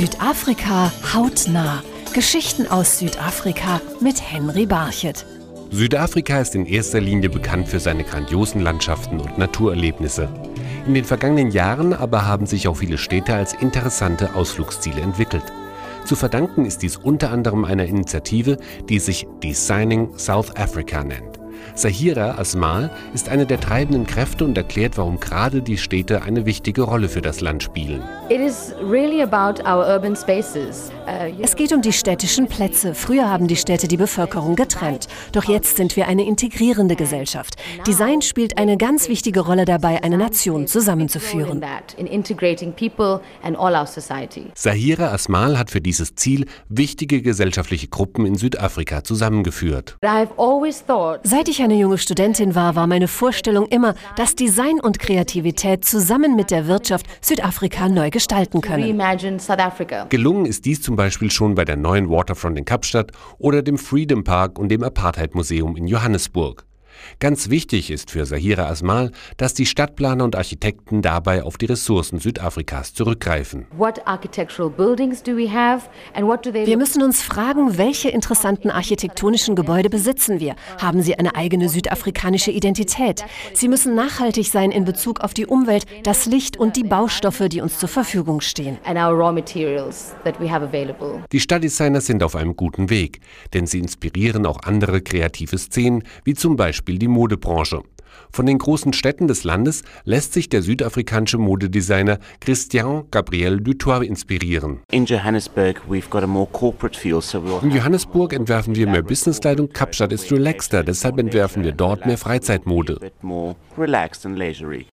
Südafrika hautnah. Geschichten aus Südafrika mit Henry Barchet. Südafrika ist in erster Linie bekannt für seine grandiosen Landschaften und Naturerlebnisse. In den vergangenen Jahren aber haben sich auch viele Städte als interessante Ausflugsziele entwickelt. Zu verdanken ist dies unter anderem einer Initiative, die sich Designing South Africa nennt. Sahira Asmal ist eine der treibenden Kräfte und erklärt, warum gerade die Städte eine wichtige Rolle für das Land spielen. Uh, es geht um die städtischen Plätze. Früher haben die Städte die Bevölkerung getrennt. Doch jetzt sind wir eine integrierende Gesellschaft. Design spielt eine ganz wichtige Rolle dabei, eine Nation zusammenzuführen. Sahira Asmal hat für dieses Ziel wichtige gesellschaftliche Gruppen in Südafrika zusammengeführt. Seit ich eine junge Studentin war, war meine Vorstellung immer, dass Design und Kreativität zusammen mit der Wirtschaft Südafrika neu gestalten können. Gelungen ist dies zum Beispiel schon bei der neuen Waterfront in Kapstadt oder dem Freedom Park und dem Apartheid Museum in Johannesburg. Ganz wichtig ist für Sahira Asmal, dass die Stadtplaner und Architekten dabei auf die Ressourcen Südafrikas zurückgreifen. Wir müssen uns fragen, welche interessanten architektonischen Gebäude besitzen wir? Haben sie eine eigene südafrikanische Identität? Sie müssen nachhaltig sein in Bezug auf die Umwelt, das Licht und die Baustoffe, die uns zur Verfügung stehen. Die Stadtdesigner sind auf einem guten Weg, denn sie inspirieren auch andere kreative Szenen, wie zum Beispiel Beispiel die Modebranche. Von den großen Städten des Landes lässt sich der südafrikanische Modedesigner Christian Gabriel Dutoit inspirieren. In Johannesburg, In Johannesburg entwerfen wir mehr Businesskleidung, Kapstadt ist relaxter, deshalb entwerfen wir dort mehr Freizeitmode.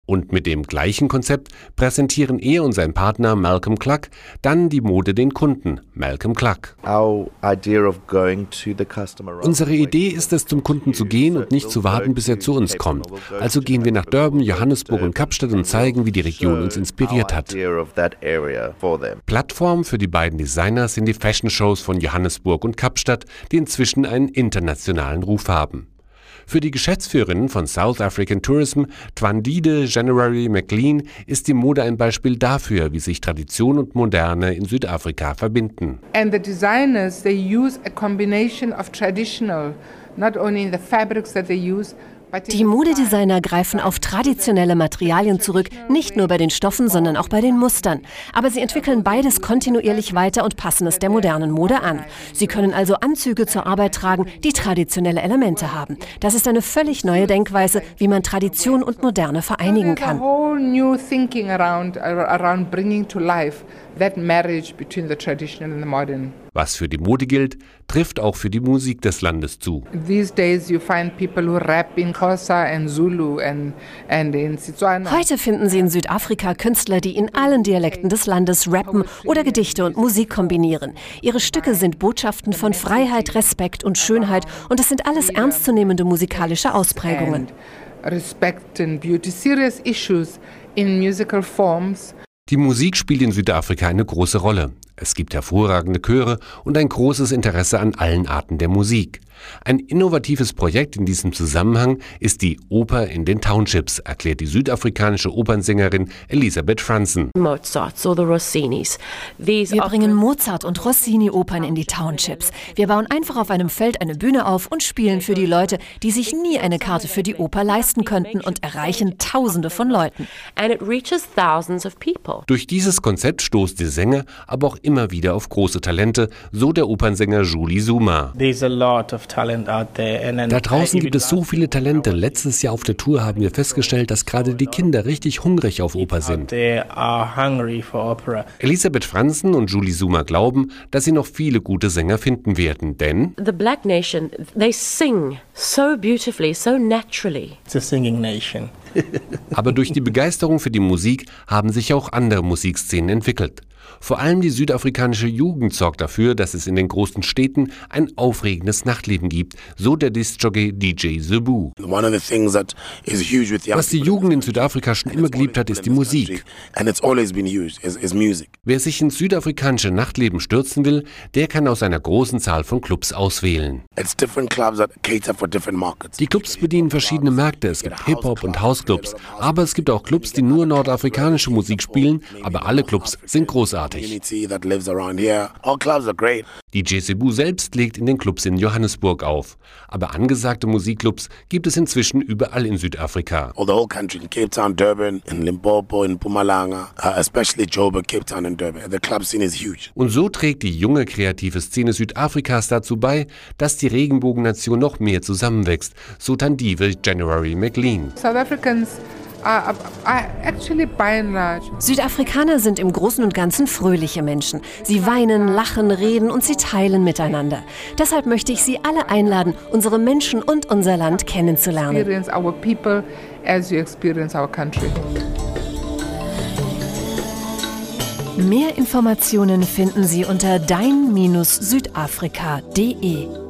Und mit dem gleichen Konzept präsentieren er und sein Partner Malcolm Cluck dann die Mode den Kunden, Malcolm Cluck. Unsere Idee ist es, zum Kunden zu gehen und nicht zu warten, bis er zu uns kommt. Also gehen wir nach Durban, Johannesburg und Kapstadt und zeigen, wie die Region uns inspiriert hat. Plattform für die beiden Designer sind die Fashion-Shows von Johannesburg und Kapstadt, die inzwischen einen internationalen Ruf haben. Für die Geschäftsführerin von South African Tourism, Twandide January McLean, ist die Mode ein Beispiel dafür, wie sich Tradition und Moderne in Südafrika verbinden. And the designers, they use a combination of traditional, not only in the fabrics that they use, die Modedesigner greifen auf traditionelle Materialien zurück, nicht nur bei den Stoffen, sondern auch bei den Mustern. Aber sie entwickeln beides kontinuierlich weiter und passen es der modernen Mode an. Sie können also Anzüge zur Arbeit tragen, die traditionelle Elemente haben. Das ist eine völlig neue Denkweise, wie man Tradition und Moderne vereinigen kann. Was für die Mode gilt, trifft auch für die Musik des Landes zu. Heute finden Sie in Südafrika Künstler, die in allen Dialekten des Landes rappen oder Gedichte und Musik kombinieren. Ihre Stücke sind Botschaften von Freiheit, Respekt und Schönheit und es sind alles ernstzunehmende musikalische Ausprägungen. Respect and beauty, serious issues in musical forms. Die Musik spielt in Südafrika eine große Rolle. Es gibt hervorragende Chöre und ein großes Interesse an allen Arten der Musik. Ein innovatives Projekt in diesem Zusammenhang ist die Oper in den Townships, erklärt die südafrikanische Opernsängerin Elisabeth Franzen. Wir bringen Mozart und Rossini-Opern in die Townships. Wir bauen einfach auf einem Feld eine Bühne auf und spielen für die Leute, die sich nie eine Karte für die Oper leisten könnten und erreichen Tausende von Leuten. Durch dieses Konzept stoßt die Sänger aber auch immer wieder auf große Talente, so der Opernsänger Julie Zuma. Da draußen gibt es so viele Talente. Letztes Jahr auf der Tour haben wir festgestellt, dass gerade die Kinder richtig hungrig auf Oper sind. Elisabeth Franzen und Julie Zuma glauben, dass sie noch viele gute Sänger finden werden, denn The Black Nation, they sing so beautifully, so naturally. It's a singing nation. Aber durch die Begeisterung für die Musik haben sich auch andere Musikszenen entwickelt. Vor allem die südafrikanische Jugend sorgt dafür, dass es in den großen Städten ein aufregendes Nachtleben gibt, so der Discjockey DJ Zebu. Was die Jugend in Südafrika schon immer geliebt hat, ist die Musik. Wer sich ins südafrikanische Nachtleben stürzen will, der kann aus einer großen Zahl von Clubs auswählen. Die Clubs bedienen verschiedene Märkte. Es gibt Hip-Hop und House-Clubs, aber es gibt auch Clubs, die nur nordafrikanische Musik spielen, aber alle Clubs sind großartig großartig. DJ Cebu selbst legt in den Clubs in Johannesburg auf. Aber angesagte Musikclubs gibt es inzwischen überall in Südafrika. All the whole country, in Cape Town, Durban, in Limpopo, in Mpumalanga, uh, especially Joburg, Cape Town and Durban. The club scene is huge. Und so trägt die junge kreative Szene Südafrikas dazu bei, dass die Regenbogennation noch mehr zusammenwächst, so Tandive January McLean. South Africans and large Südafrikaner sind im Großen und Ganzen fröhliche Menschen. Sie weinen, lachen, reden und sie teilen miteinander. Deshalb möchte ich Sie alle einladen, unsere Menschen und unser Land kennenzulernen. experience our people as you experience our country. Mehr Informationen finden Sie unter dein-südafrika.de.